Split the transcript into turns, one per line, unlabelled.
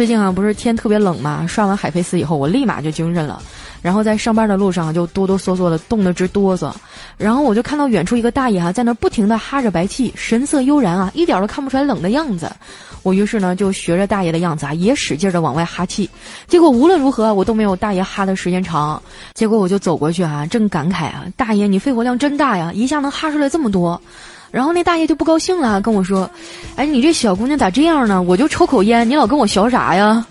最近啊，不是天特别冷嘛，刷完海飞丝以后，我立马就精神了。然后在上班的路上就哆哆嗦嗦的，冻得直哆嗦。然后我就看到远处一个大爷哈，在那不停的哈着白气，神色悠然啊，一点都看不出来冷的样子。我于是呢就学着大爷的样子啊，也使劲的往外哈气。结果无论如何我都没有大爷哈的时间长。结果我就走过去啊，正感慨啊，大爷你肺活量真大呀，一下能哈出来这么多。然后那大爷就不高兴了，跟我说：“哎，你这小姑娘咋这样呢？我就抽口烟，你老跟我学啥呀？”